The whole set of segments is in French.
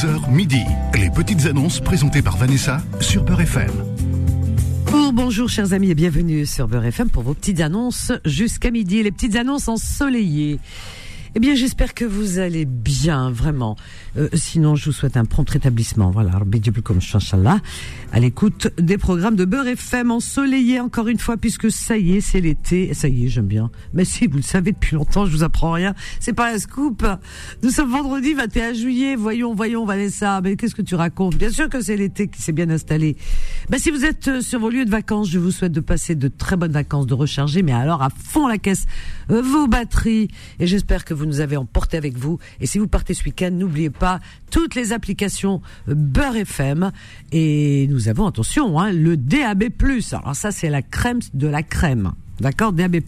11h midi. Les petites annonces présentées par Vanessa sur Beurre FM. bonjour chers amis et bienvenue sur Beurre FM pour vos petites annonces jusqu'à midi. Les petites annonces ensoleillées. Eh bien, j'espère que vous allez bien, vraiment. Euh, sinon, je vous souhaite un prompt rétablissement. Voilà, comme à l'écoute des programmes de Beurre FM ensoleillé encore une fois, puisque ça y est, c'est l'été. Ça y est, j'aime bien. Mais si, vous le savez depuis longtemps, je vous apprends rien. C'est pas un scoop. Nous sommes vendredi 21 juillet. Voyons, voyons, Vanessa. Mais qu'est-ce que tu racontes? Bien sûr que c'est l'été qui s'est bien installé. Ben, si vous êtes euh, sur vos lieux de vacances, je vous souhaite de passer de très bonnes vacances, de recharger, mais alors à fond la caisse euh, vos batteries. Et j'espère que vous nous avez emporté avec vous. Et si vous partez ce week-end, n'oubliez pas toutes les applications Beurre FM. Et nous avons, attention, hein, le DAB+. Alors ça, c'est la crème de la crème. D'accord DAB+.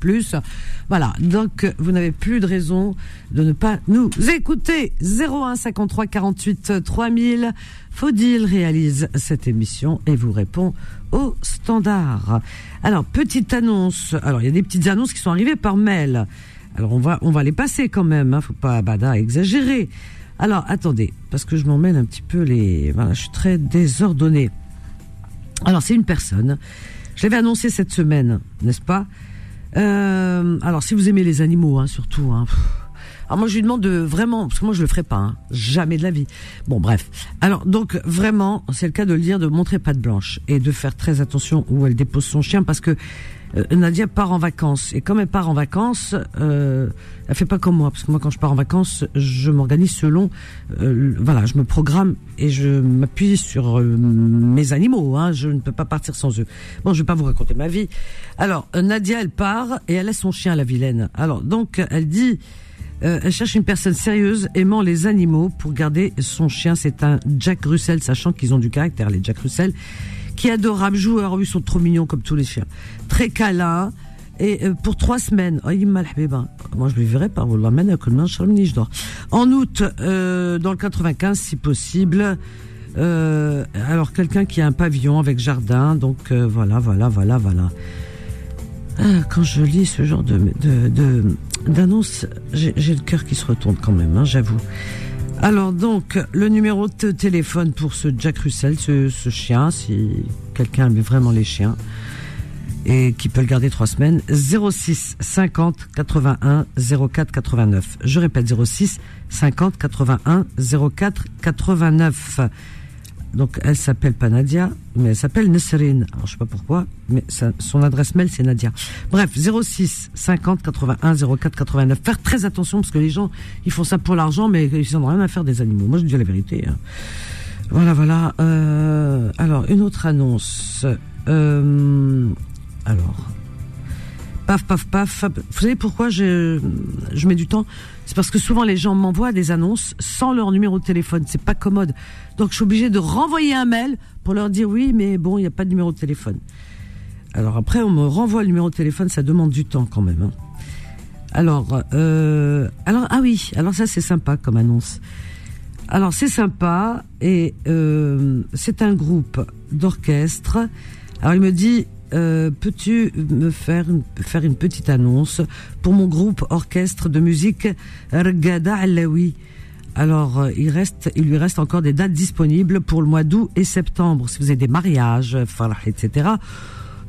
Voilà. Donc, vous n'avez plus de raison de ne pas nous écouter. 01 53 48 3000. Faudil réalise cette émission et vous répond au standard. Alors, petite annonce. Alors, il y a des petites annonces qui sont arrivées par mail. Alors, on va, on va les passer quand même. Hein. Faut pas, bada, exagérer. Alors, attendez, parce que je m'emmène un petit peu les. Voilà, je suis très désordonnée. Alors, c'est une personne. Je l'avais annoncé cette semaine, n'est-ce pas? Euh, Alors, si vous aimez les animaux, hein, surtout. Hein, alors moi je lui demande de vraiment, parce que moi je le ferai pas, hein, jamais de la vie. Bon bref. Alors donc vraiment, c'est le cas de le dire, de montrer pas de blanche et de faire très attention où elle dépose son chien parce que euh, Nadia part en vacances et comme elle part en vacances, euh, elle fait pas comme moi parce que moi quand je pars en vacances, je m'organise selon, euh, voilà, je me programme et je m'appuie sur euh, mes animaux. Hein, je ne peux pas partir sans eux. Bon, je vais pas vous raconter ma vie. Alors Nadia, elle part et elle laisse son chien à la vilaine. Alors donc elle dit euh, elle cherche une personne sérieuse, aimant les animaux, pour garder son chien. C'est un Jack Russell, sachant qu'ils ont du caractère, les Jack Russell, qui est adorable, joueur, ils sont trop mignons comme tous les chiens. Très câlin. Et euh, pour trois semaines, oh, moi je lui verrai pas, en août, euh, dans le 95 si possible, euh, alors quelqu'un qui a un pavillon avec jardin, donc voilà, voilà, voilà, voilà. Ah, quand je lis ce genre de, d'annonce, j'ai le cœur qui se retourne quand même, hein, j'avoue. Alors donc, le numéro de téléphone pour ce Jack Russell, ce, ce chien, si quelqu'un aime vraiment les chiens, et qui peut le garder trois semaines, 06 50 81 04 89. Je répète, 06 50 81 04 89. Donc elle s'appelle pas Nadia, mais elle s'appelle Nesrine. Alors je sais pas pourquoi, mais son adresse mail c'est Nadia. Bref, 06 50 81 04 89. Faire très attention parce que les gens ils font ça pour l'argent, mais ils n'ont rien à faire des animaux. Moi je dis la vérité. Hein. Voilà, voilà. Euh, alors une autre annonce. Euh, alors paf, paf, paf. Vous savez pourquoi je, je mets du temps? C'est parce que souvent les gens m'envoient des annonces sans leur numéro de téléphone. C'est pas commode. Donc je suis obligée de renvoyer un mail pour leur dire oui, mais bon, il n'y a pas de numéro de téléphone. Alors après, on me renvoie le numéro de téléphone, ça demande du temps quand même. Hein. Alors, euh, alors ah oui, alors ça c'est sympa comme annonce. Alors c'est sympa et euh, c'est un groupe d'orchestre. Alors il me dit euh, peux-tu me faire une, faire une petite annonce pour mon groupe orchestre de musique Rgada Alawi? Alors, euh, il reste, il lui reste encore des dates disponibles pour le mois d'août et septembre. Si vous avez des mariages, etc.,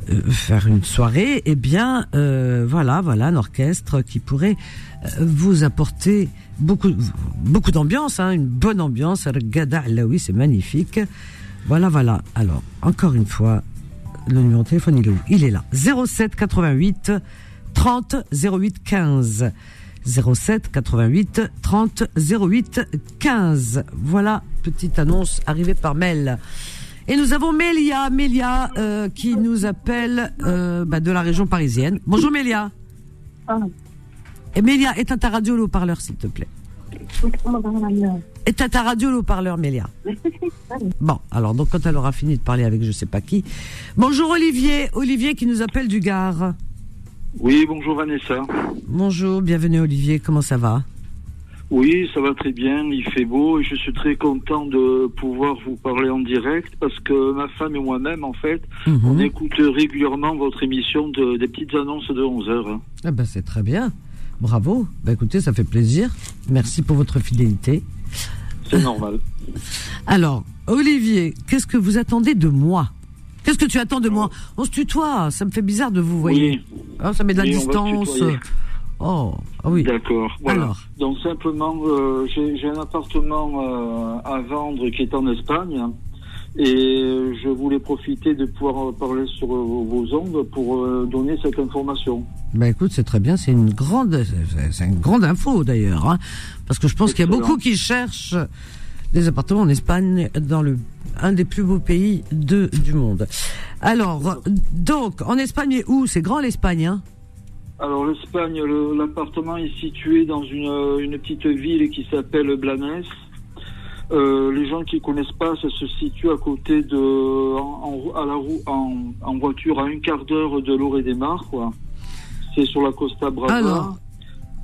euh, faire une soirée, eh bien, voilà, voilà, un orchestre qui pourrait vous apporter beaucoup, beaucoup d'ambiance, hein, une bonne ambiance. Rgada Alawi, c'est magnifique. Voilà, voilà. Alors, encore une fois, le numéro de téléphone, il est où? Il est là. 07 88 30 08 15. 07 88 30 08 15. Voilà, petite annonce arrivée par mail. Et nous avons Mélia, Mélia euh, qui nous appelle euh, bah, de la région parisienne. Bonjour Mélia. Ah. Et Mélia, éteins ta radio au haut-parleur s'il te plaît. Et t'as ta radio le haut-parleur, Mélia. Bon, alors donc quand elle aura fini de parler avec je sais pas qui. Bonjour Olivier, Olivier qui nous appelle du Gard. Oui, bonjour Vanessa. Bonjour, bienvenue Olivier, comment ça va? Oui, ça va très bien, il fait beau et je suis très content de pouvoir vous parler en direct parce que ma femme et moi-même, en fait, mhm. on écoute régulièrement votre émission de, des petites annonces de 11 heures. Ah ben c'est très bien. Bravo. Bah écoutez, ça fait plaisir. Merci pour votre fidélité. C'est normal. Alors, Olivier, qu'est-ce que vous attendez de moi Qu'est-ce que tu attends de moi On se tutoie, ça me fait bizarre de vous voir. Oui. Ah, ça met de la Oui, distance. Oh, ah oui. D'accord. Voilà. Alors. Donc simplement, euh, j'ai j'ai un appartement euh, à vendre qui est en Espagne. Et je voulais profiter de pouvoir parler sur euh, vos ondes pour euh, donner cette information. Ben écoute, c'est très bien, c'est une grande, c'est- une grande info d'ailleurs, hein, parce que je pense qu'il y a beaucoup qui cherchent des appartements en Espagne, dans le un des plus beaux pays de du monde. Alors, donc en Espagne, où? C'est grand l'Espagne, hein? Alors l'Espagne, le- l'appartement est situé dans une, euh, une petite ville qui s'appelle Blanes. Euh, les gens qui connaissent pas, ça se situe à côté de, en, en- à la roue, en, en voiture à un quart d'heure de Loré des Mars, quoi. C'est sur la Costa Brava. Alors,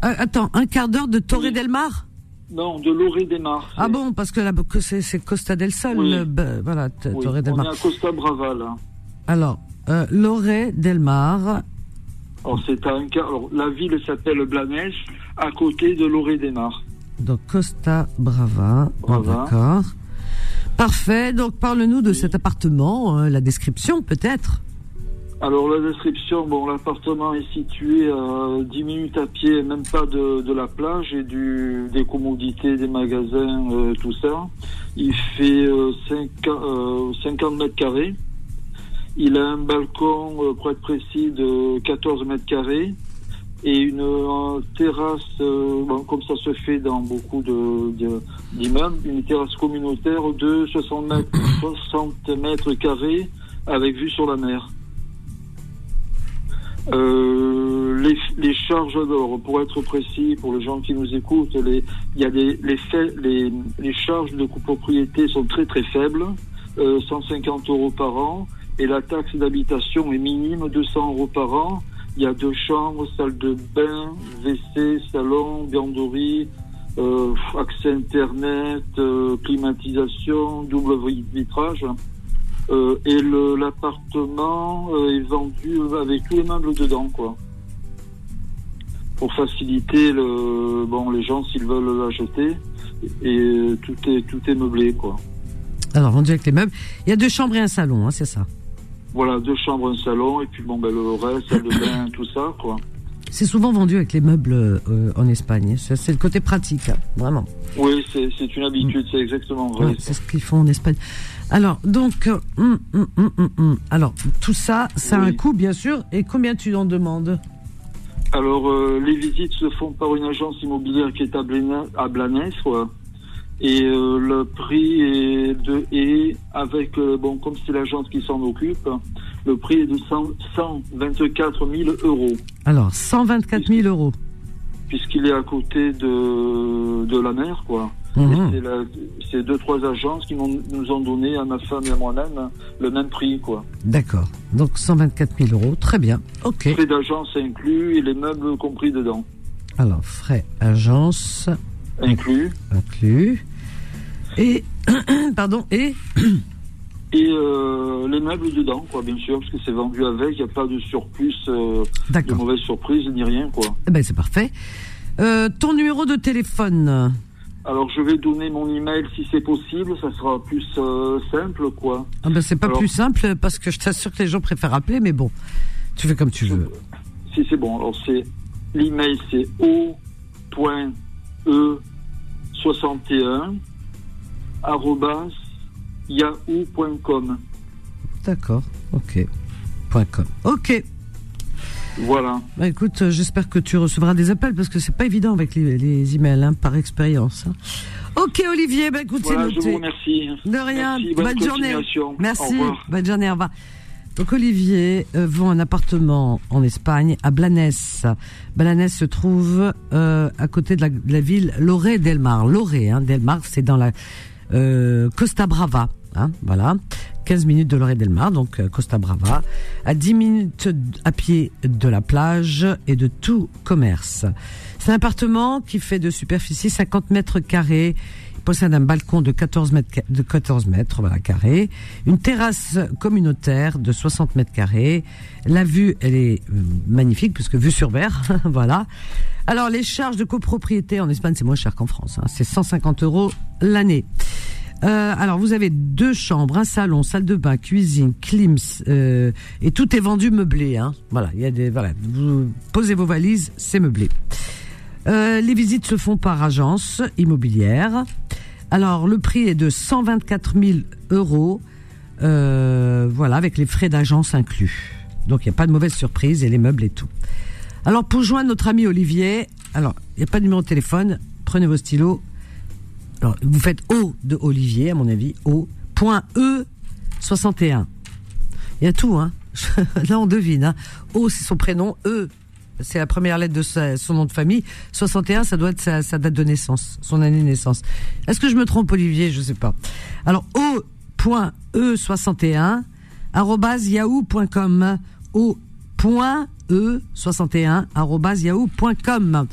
euh, attends, un quart d'heure de Torre Oui. del Mar? Non, de Loré des Mars. Ah bon, parce que là, que c'est Costa del Sol, Oui. le- ben, voilà, t- Oui, Torre del on est à Costa Brava là. Alors, euh, Loré del Mar, Alors c'est à un quart. Alors la ville s'appelle Blanes, à côté de Loré des Mars. Donc Costa Brava, Brava. d'accord. Parfait, donc parle-nous de cet appartement, euh, la description peut-être. Alors la description, bon, l'appartement est situé à 10 minutes à pied, même pas de, de la plage et du, des commodités, des magasins, euh, tout ça. Il fait euh, 5, euh, 50 mètres carrés. Il a un balcon, euh, pour être précis, de 14 mètres carrés et une euh, terrasse, euh, comme ça se fait dans beaucoup de, de- d'immeubles, une terrasse communautaire de 60 mètres, 60 mètres carrés avec vue sur la mer. Euh, les, charges d'or, pour être précis, pour les gens qui nous écoutent, les, y a les, les, charges de copropriété sont très très faibles, euh, 150 euros par an, et la taxe d'habitation est minime, 200 euros par an. Il y a deux chambres, salle de bain, WC, salon, vianderie, euh, accès internet, euh, climatisation, double vitrage. Euh, et l'appartement euh, est vendu avec tous les meubles dedans, quoi. Pour faciliter le, bon, les gens s'ils veulent l'acheter. Et tout est, tout est meublé, quoi. Alors, vendu avec les meubles. Il y a deux chambres et un salon, hein, c'est ça? Voilà, deux chambres, un salon, et puis bon, ben, le reste, salle de bain, tout ça, quoi. C'est souvent vendu avec les meubles euh, en Espagne. C'est le côté pratique, hein, vraiment. Oui, c'est une habitude, c'est exactement vrai. Ouais, c'est ce qu'ils font en Espagne. Alors, donc, euh, hum, hum, hum, alors tout ça, ça a un coût, bien sûr. Et combien tu en demandes? Alors, euh, les visites se font par une agence immobilière qui est à, Bléna- à Blanes, quoi. Et euh, le prix est de est avec euh, bon comme c'est l'agence qui s'en occupe, le prix est de 100 124 000 euros Alors, 124 000 euros. puisqu'il est à côté de de la mer, quoi. Et Mhm. c'est deux trois agences qui nous ont donné à ma femme et à moi-même le même prix, quoi. D'accord. Donc, 124 000 euros. Très bien. OK. Frais d'agence inclus et les meubles compris dedans, Alors, frais agence inclus. inclus. Et, pardon, et? Et euh, les meubles dedans, quoi, bien sûr, parce que c'est vendu avec, il n'y a pas de surplus, euh, de mauvaise surprise, ni rien, quoi. Eh ben, c'est parfait. Euh, ton numéro de téléphone? Alors, je vais donner mon email si c'est possible, ça sera plus euh, simple, quoi. ah ben, C'est pas Alors- plus simple parce que je t'assure que les gens préfèrent appeler, mais bon, tu fais comme tu veux. Si c'est bon, alors c'est l'email, c'est o.e61 arrobas yahoo.com. D'accord. OK. .com. OK. Voilà. Bah écoute, euh, j'espère que tu recevras des appels parce que c'est pas évident avec les, les emails, hein, par expérience. hein. Ok Olivier, bah écoute, Voilà, c'est je noté. vous remercie. De rien, Merci, bonne, journée. continuation. Au Merci, revoir. bonne journée, au revoir. Donc Olivier euh, vend un appartement en Espagne, à Blanes. Blanes se trouve euh, à côté de la, de la ville Loré del Mar. Loré, hein, del Mar, c'est dans la euh, Costa Brava. Hein, voilà, 15 minutes de Loré del Mar, donc euh, Costa Brava, à 10 minutes à pied de la plage et de tout commerce. C'est un appartement qui fait de superficie 50 mètres carrés. Possède un balcon de 14 mètres, de 14 mètres voilà, carrés, une terrasse communautaire de 60 mètres carrés. La vue, elle est euh, magnifique, puisque vue sur mer, voilà. Alors, les charges de copropriété en Espagne, c'est moins cher qu'en France. Hein. c'est 150 euros l'année. Euh, alors, vous avez deux chambres, un salon, salle de bain, cuisine, clims, euh, et tout est vendu meublé. Hein. Voilà, il y a des voilà. Vous posez vos valises, c'est meublé. Euh, les visites se font par agence immobilière. Alors, le prix est de 124 000 euros, euh, voilà, avec les frais d'agence inclus. Donc, il n'y a pas de mauvaise surprise et les meubles et tout. Alors, pour joindre notre ami Olivier, alors, il n'y a pas de numéro de téléphone, prenez vos stylos. Alors, vous faites O de Olivier, à mon avis, O, point E 61. Il y a tout, hein. Là, on devine, hein. O, c'est son prénom, E, c'est la première lettre de son nom de famille. 61, ça doit être sa, date de naissance, son année de naissance. Est-ce que je me trompe, Olivier? Je sais pas. Alors, o.e61 yahoo.com o.e61 yahoo.com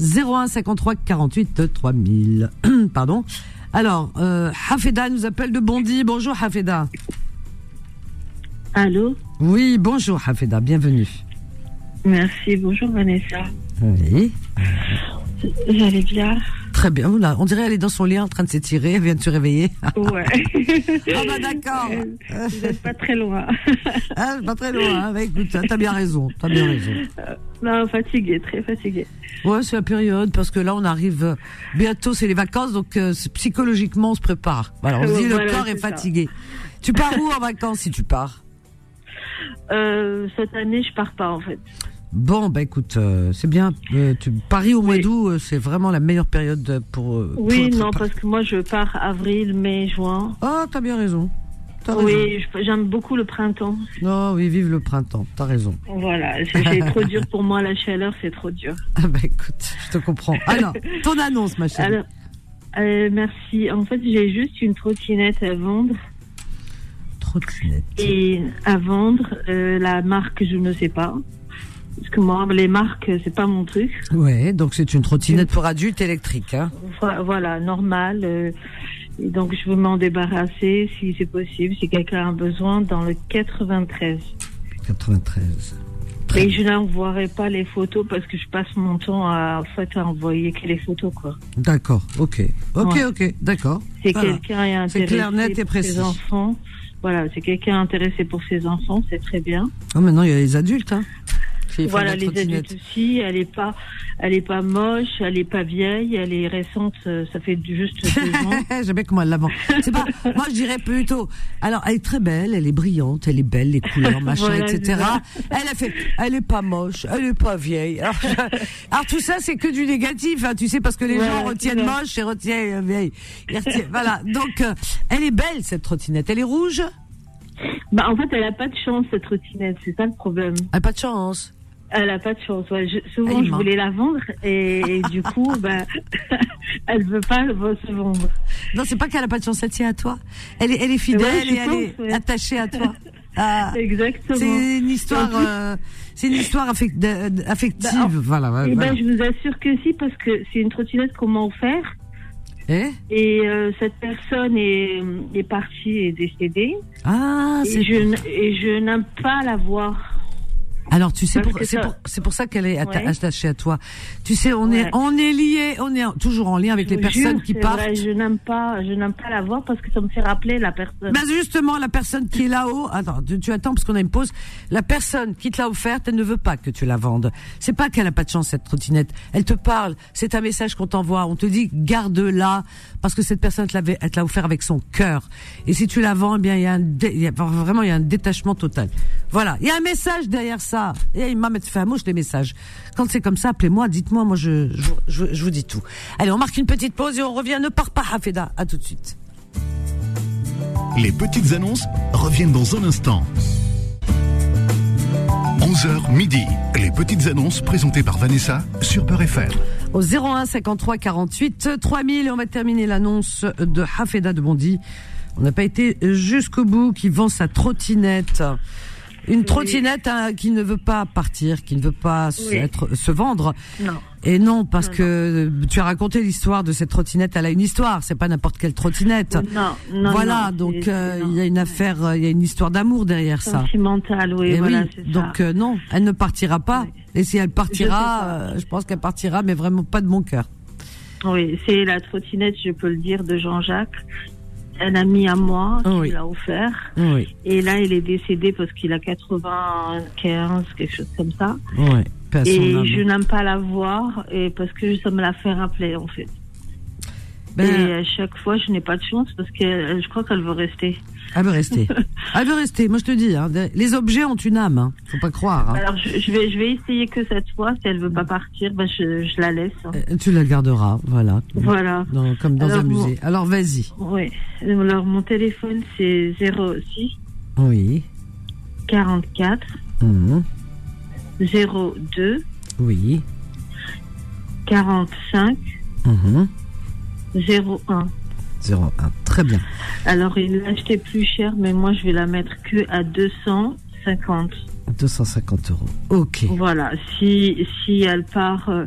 01 53 48 3000 pardon. Alors euh, Hafeda nous appelle de Bondy. Bonjour Hafeda. Allô? Oui bonjour Hafeda. Bienvenue Merci. Bonjour Vanessa. Oui. J'allais bien? Très bien. Voilà. On dirait elle est dans son lit en train de s'étirer. Elle vient de se réveiller. Ouais. ah bah d'accord. Vous n'êtes pas très loin. ah, pas très loin. Hein. Bah, écoute, t'as bien raison. T'as bien raison. Euh, non, fatiguée, très fatiguée. Ouais, c'est la période parce que là on arrive euh, bientôt, c'est les vacances, donc euh, psychologiquement on se prépare. Voilà, on se dit le corps est, fatigué. Tu pars où en vacances si tu pars? Cette année, je pars pas en fait. Bon, bah écoute, euh, c'est bien. Euh, tu, Paris au mois d'août, euh, c'est vraiment la meilleure période pour. oui, non, parce que moi je pars avril, mai, juin. Ah, t'as bien raison. oui, j'aime beaucoup le printemps. Non, oh, oui, vive le printemps, t'as raison. Voilà, c'est trop dur pour moi, la chaleur, c'est trop dur. Ah bah écoute, je te comprends. Alors, ton annonce, ma chérie. Alors, merci. En fait, j'ai juste une trottinette à vendre. Trottinette. Et à vendre, la marque, je ne sais pas. Parce que moi, les marques, c'est pas mon truc. Ouais, donc c'est une trottinette pour adultes électrique. Hein. Voilà, normal. Euh, et donc je veux m'en débarrasser si c'est possible, si quelqu'un a besoin, dans le 93. 93. Et je n'envoierai pas les photos parce que je passe mon temps à, en fait, à envoyer que les photos, quoi. D'accord, ok. Ok, ok, d'accord. C'est quelqu'un est intéressé clair, net et précis. ses enfants. Voilà, c'est quelqu'un intéressé pour ses enfants, c'est très bien. Oh, maintenant, il y a les adultes, hein voilà, les adultes aussi. Elle est pas, elle est pas moche, elle est pas vieille, elle est récente. Euh, ça fait juste deux ans. J'aime bien comment elle l'avant. C'est pas. moi, je dirais plutôt. Alors, elle est très belle, elle est brillante, elle est belle, les couleurs, machin, etc. Elle a fait. Elle est pas moche, elle est pas vieille. Alors, tout ça, c'est que du négatif, hein, tu sais, parce que les gens retiennent moche et retiennent vieille. voilà. Donc, euh, elle est belle cette trottinette. Elle est rouge. Bah, en fait, elle a pas de chance cette trottinette, c'est ça le problème. Elle a pas de chance. Elle a pas de chance. souvent, je voulais la vendre et, du coup, ben, elle veut pas se vendre. Non, c'est pas qu'elle a pas de chance, elle tient à toi. Elle est, elle est fidèle et elle est attachée à toi. Ah, Exactement. C'est une histoire, euh, c'est une histoire affective. Bah, voilà. et ben, je vous assure que si, parce que c'est une trottinette qu'on m'a offert. Eh? Et euh, cette personne est, est partie et décédée. Ah, et je, et je n'aime pas la voir. Alors tu sais, c'est pour, pour, pour, ça qu'elle est attachée à toi. Tu sais, on est on est lié, on est toujours en lien avec les personnes qui partent. Vrai, je n'aime pas, je n'aime pas la voir parce que ça me fait rappeler la personne. Mais justement, la personne qui est là-haut, attends, tu, attends parce qu'on a une pause. La personne qui te l'a offerte, elle ne veut pas que tu la vendes. C'est pas qu'elle a pas de chance cette trottinette. Elle te parle, c'est un message qu'on t'envoie. On te dit garde-la parce que cette personne te l'avait, elle te l'a offert avec son cœur. Et si tu la vends, eh bien il y a un, y a, vraiment il y a un détachement total. Voilà, il y a un message derrière ça et il m'a fait un mouche les messages. Quand c'est comme ça, appelez-moi, dites-moi, moi je, je, je, vous dis tout. Allez, on marque une petite pause et on revient. Ne pars pas, Hafeda. À tout de suite. Les petites annonces reviennent dans un instant. 11h midi. Les petites annonces présentées par Vanessa sur Peur FM. Au 01 53 48 3000 et on va terminer l'annonce de Hafeda de Bondy. On n'a pas été jusqu'au bout qui vend sa trottinette. Une trottinette hein, qui ne veut pas partir, qui ne veut pas être, se vendre. Non. Et non, parce que tu as raconté l'histoire de cette trottinette. Elle a une histoire. C'est pas n'importe quelle trottinette. Non, non. Voilà. donc euh, il y a une affaire, euh, il y a une histoire d'amour derrière ça. Sentimentale, oui. voilà, oui. Donc euh, non, elle ne partira pas. Et si elle partira, je, pense qu'elle partira, mais vraiment pas de mon cœur. Oui, c'est la trottinette, je peux le dire, de Jean-Jacques un ami à moi qui l'a offert. Et là, il est décédé parce qu'il a 95, quelque chose comme ça. et je n'aime pas la voir et parce que ça me l'a fait rappeler, en fait. Ben, et à chaque fois, je n'ai pas de chance parce que je crois qu'elle veut rester. Elle veut rester. Elle veut rester. Moi, je te dis, hein, les objets ont une âme. Hein. Faut pas croire. Hein. Alors, je, vais, je vais essayer que cette fois, si elle veut pas partir, ben, je, je la laisse. Hein. Euh, tu la garderas, voilà. Voilà. comme dans un musée. Alors, vas-y. Oui. Alors, mon téléphone, c'est 06. Oui. 44. 02. Oui. 45. 01. 01. Très bien. Alors, il l'a acheté plus cher, mais moi, je vais la mettre que à 250. 250 euros. Ok. Voilà. Si, si elle part, euh,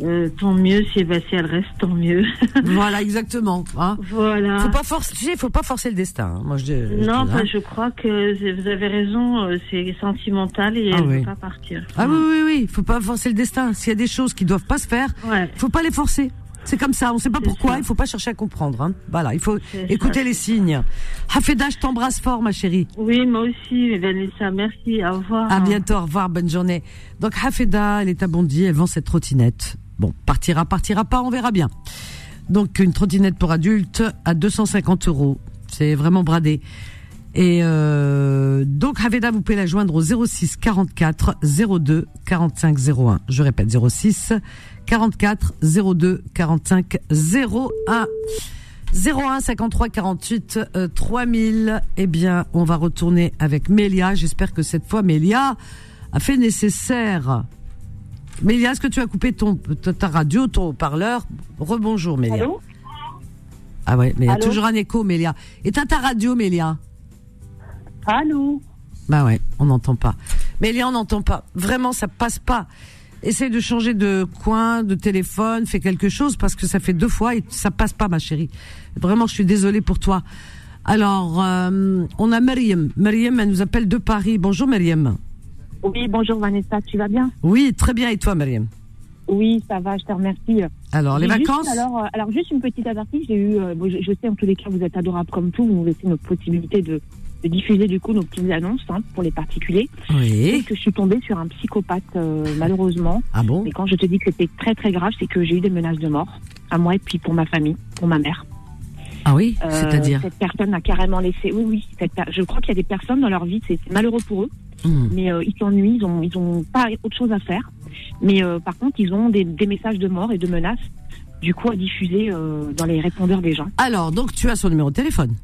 euh, tant mieux. Si, bah, si elle reste, tant mieux. voilà, exactement. Hein. Voilà. Faut pas forcer, tu sais, faut pas forcer le destin. Hein. Moi, je, je non, bah, je crois que vous avez raison. Euh, c'est sentimental et ah elle ne peut pas partir. Ah oui, oui, oui. Faut pas forcer le destin. S'il y a des choses qui doivent pas se faire, ouais. faut pas les forcer. C'est comme ça, on ne sait pas pourquoi, il faut pas chercher à comprendre. Hein. Voilà, il faut écouter les signes. Hafeda, je t'embrasse fort, ma chérie. Oui, moi aussi, Vanessa, merci, au revoir. À bientôt, au revoir, bonne journée. Donc Hafeda, elle est à Bondy, elle vend cette trottinette. Bon, partira, partira pas, on verra bien. Donc une trottinette pour adultes à 250 euros. C'est vraiment bradé. Et euh, donc Haveda, vous pouvez la joindre au 06 44 02 45 01. Je répète 06 44 02 45 01. 01 53 48 3000. Eh bien, on va retourner avec Mélia. J'espère que cette fois Mélia a fait nécessaire. Mélia, est-ce que tu as coupé ton ta radio, ton haut-parleur? Rebonjour Mélia. Allô? Ah ouais, mais il y a toujours un écho Mélia. Éteins ta radio Mélia? Allô Bah ouais, on n'entend pas. Mélia, on n'entend pas. Vraiment, ça passe pas. Essaye de changer de coin, de téléphone, fais quelque chose parce que ça fait deux fois et ça passe pas, ma chérie. Vraiment, je suis désolée pour toi. Alors, euh, on a Myriam. Myriam, elle nous appelle de Paris. Bonjour, Myriam. Oui, bonjour, Vanessa. Tu vas bien? Oui, très bien. Et toi, Myriam Oui, ça va, je te remercie. Alors, les vacances? alors, euh, alors, juste une petite avertie. J'ai eu, euh, je, sais en tous les cas, vous êtes adorable comme tout. Vous nous laissez notre possibilité de, de diffuser du coup nos petites annonces hein, pour les particuliers. Oui. Que je suis tombée sur un psychopathe euh, malheureusement. Ah bon? Et quand je te dis que c'était très très grave, c'est que j'ai eu des menaces de mort à moi et puis pour ma famille, pour ma mère. Ah oui, euh, c'est-à-dire? Cette personne a carrément laissé. Oui, oui. je crois qu'il y a des personnes dans leur vie, c'est malheureux pour eux, hmm. mais euh, ils s'ennuient, ils ont, ils ont pas autre chose à faire. Mais par contre, ils ont des, des, messages de mort et de menaces, du coup, à diffuser dans les répondeurs des gens. Alors, donc, tu as son numéro de téléphone?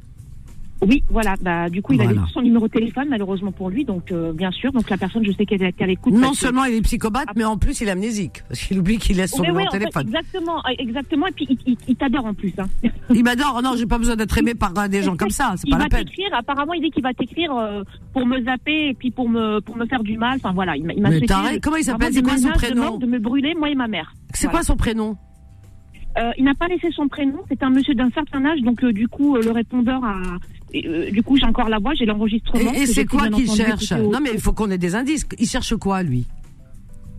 Oui, voilà. Bah, du coup, il a laissé son numéro de téléphone, malheureusement pour lui. Donc, euh, bien sûr. Donc, la personne, je sais qu'elle est à l'écoute. Non seulement il est psychopathe, mais en plus, il est amnésique. Parce qu'il oublie qu'il laisse son numéro de téléphone. exactement, euh, exactement. Et puis, il, t'adore en plus. Hein. Il m'adore. Non, j'ai pas besoin d'être aimé par euh, des gens comme ça. C'est pas la peine. Il va t'écrire. Apparemment, il dit qu'il va t'écrire pour me zapper et puis pour me, pour me faire du mal. Enfin, voilà. Il m'a Comment il s'appelle? C'est quoi son prénom? de, me brûler, moi et ma mère. C'est quoi son prénom? Il n'a pas laissé son prénom. C'est un monsieur d'un certain âge, donc du coup, le répondeur a, euh, du coup, j'ai encore la voix, j'ai l'enregistrement. Et, c'est quoi qu'il cherche Non, mais il faut qu'on ait des indices. Il cherche quoi, lui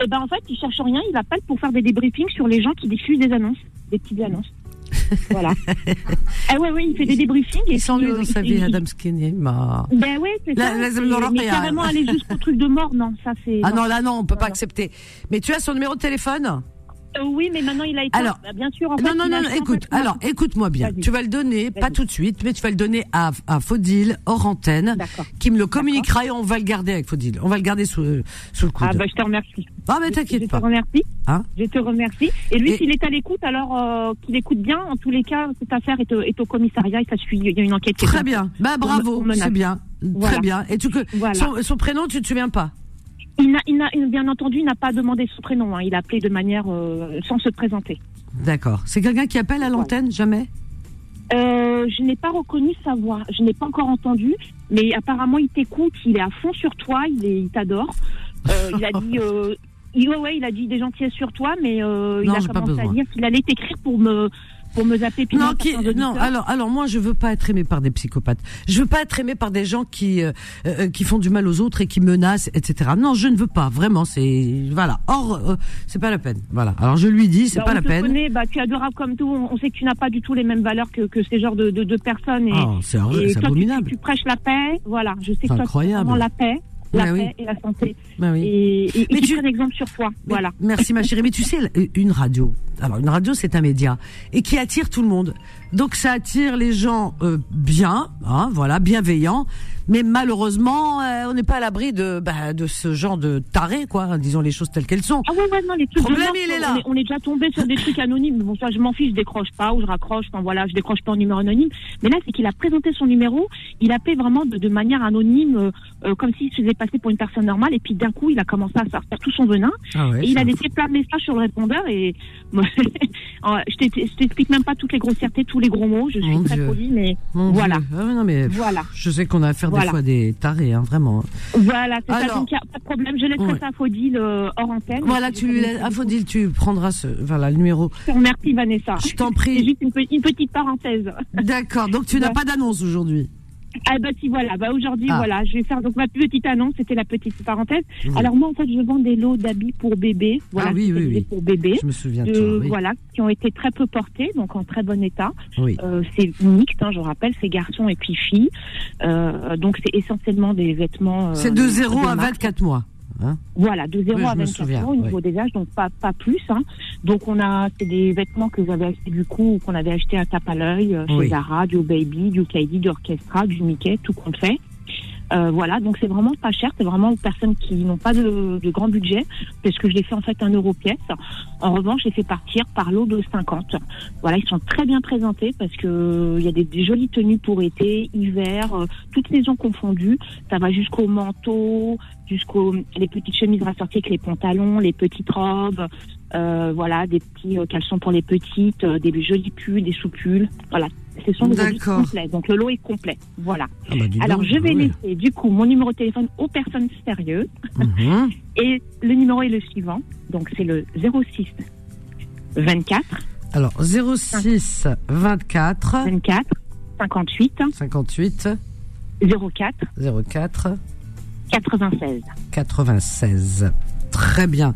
Eh ben, en fait, il cherche rien. Il appelle pour faire des débriefings sur les gens qui diffusent des annonces, des petites annonces. voilà. ah ouais, ouais, il fait des débriefings. Il s'ennuie dans sa vie, Adam Skinny. Ben oui, c'est ça. mais carrément aller jusqu'au truc de mort, non, ça c'est. Ah non, là non, on peut pas accepter. Mais tu as son numéro de téléphone euh, oui, mais maintenant il a été. Alors, bah, bien sûr. En non, non, non, écoute. Alors, écoute-moi bien. Tu vas le donner, pas tout de suite, mais tu vas le donner à, à Faudil hors antenne, qui me le communiquera et on va le garder avec Faudil. On va le garder sous, sous le coude. Ah bah je te remercie. Ah mais t'inquiète pas. Je te remercie. Hein je te remercie. Et lui, s'il est à l'écoute, alors euh, qu'il écoute bien. En tous les cas, cette affaire est, est au commissariat et ça suit. Il y a une enquête. Très bien. Bah bravo, c'est bien. Très bien. Et tu que son, son prénom, tu te souviens pas? Il n'a, il bien entendu, il n'a pas demandé son prénom. Hein. Il a appelé de manière euh, sans se présenter. D'accord. C'est quelqu'un qui appelle à l'antenne, jamais? Euh, je n'ai pas reconnu sa voix. Je n'ai pas encore entendu, mais apparemment il t'écoute. Il est à fond sur toi. Il t'adore. il a dit. il, ouais, il a dit des gentillesses sur toi, mais il a commencé à dire qu'il allait t'écrire pour me pour me zapper. Non, qui, non. Alors, alors moi, je veux pas être aimé par des psychopathes. Je veux pas être aimé par des gens qui euh, euh, qui font du mal aux autres et qui menacent, etc. Non, je ne veux pas. Vraiment, c'est voilà. Or, euh, c'est pas la peine. Voilà. Alors je lui dis, c'est bah, pas la peine. Connaît, bah, tu es adorable comme tout. On sait que tu n'as pas du tout les mêmes valeurs que, que ces genres de, de, de personnes. Et, oh, c'est abominable. Tu, tu, prêches la paix. Voilà. Je sais que toi, incroyable. tu la paix la paix et la santé. Bah oui. Et, et, mais tu... un exemple sur toi. voilà. Merci ma chérie. Mais tu sais, une radio. Alors une radio, c'est un média et qui attire tout le monde. Donc ça attire les gens euh, bien, hein, voilà, bienveillants. Mais malheureusement, euh, on n'est pas à l'abri de bah, de ce genre de taré, quoi. Disons les choses telles qu'elles sont. Ah ouais, ouais, non, les trucs. Problème, il est là. On est, déjà tombé sur des trucs anonymes. Bon, ça, je m'en fiche, je décroche pas ou je raccroche. Enfin voilà, je décroche pas en numéro anonyme. Mais là, c'est qu'il a présenté son numéro. Il a fait vraiment de, de manière anonyme, euh, euh, comme s'il se faisait passer pour une personne normale. Et puis d'un coup, il a commencé à sortir tout son venin. Ah ouais, et il a laissé plein de messages sur le répondeur. Et je t'explique même pas toutes les grossièretés, tous les gros mots. Je suis très polie, mais voilà. Ah non, mais voilà. Je sais qu'on a affaire des fois des tarés, hein, vraiment. Voilà, c'est ça. Donc, y a pas de problème. Je laisserai ça à Faudil euh, hors antenne. Voilà, tu lui laisses, à Faudil, tu prendras ce, voilà, le numéro. Merci, Vanessa. Je t'en prie. C'est juste une, une, petite parenthèse. D'accord. Donc, tu n'as pas d'annonce aujourd'hui. Ah bah si voilà, bah aujourd'hui ah. voilà, je vais faire donc ma petite annonce, c'était la petite parenthèse. Alors moi en fait je vends des lots d'habits pour bébés, voilà, ah, oui, oui, oui. pour bébés, je me souviens de, toi, voilà, qui ont été très peu portés, donc en très bon état. Euh, c'est mixte, hein, je rappelle, c'est garçons et puis filles, euh, donc c'est essentiellement des vêtements. Euh, c'est de 0 à 24 mois. Hein voilà, de 0 à 24 ans au niveau des âges, donc pas, pas plus. Hein. Donc on a, c'est des vêtements que j'avais achetés du coup, qu'on avait acheté à tape à l'œil, euh, chez Zara, du Baby, du Kaidi, du Orchestra, du Mickey, tout compte fait. Euh, voilà, donc c'est vraiment pas cher, c'est vraiment aux personnes qui n'ont pas de, de, grand budget, parce que je les fais en fait un euro pièce. En revanche, les fais partir par lot de 50. Voilà, ils sont très bien présentés parce que il y a des, jolies tenues pour été, hiver, euh, toutes saisons confondues. Ça va jusqu'au manteau, jusqu'aux les petites chemises rassorties avec les pantalons, les petites robes, euh, voilà, des petits euh, caleçons pour les petites, euh, des jolis pulls, des sous-pulls, voilà. Ce sont des produits complets, donc le lot est complet, voilà. Ah bah Alors je vais laisser du coup mon numéro de téléphone aux personnes sérieuses mhm. et le numéro est le suivant, donc c'est le 06 24. Alors 06 24 24 58 58 04 04 96. 96. Très bien.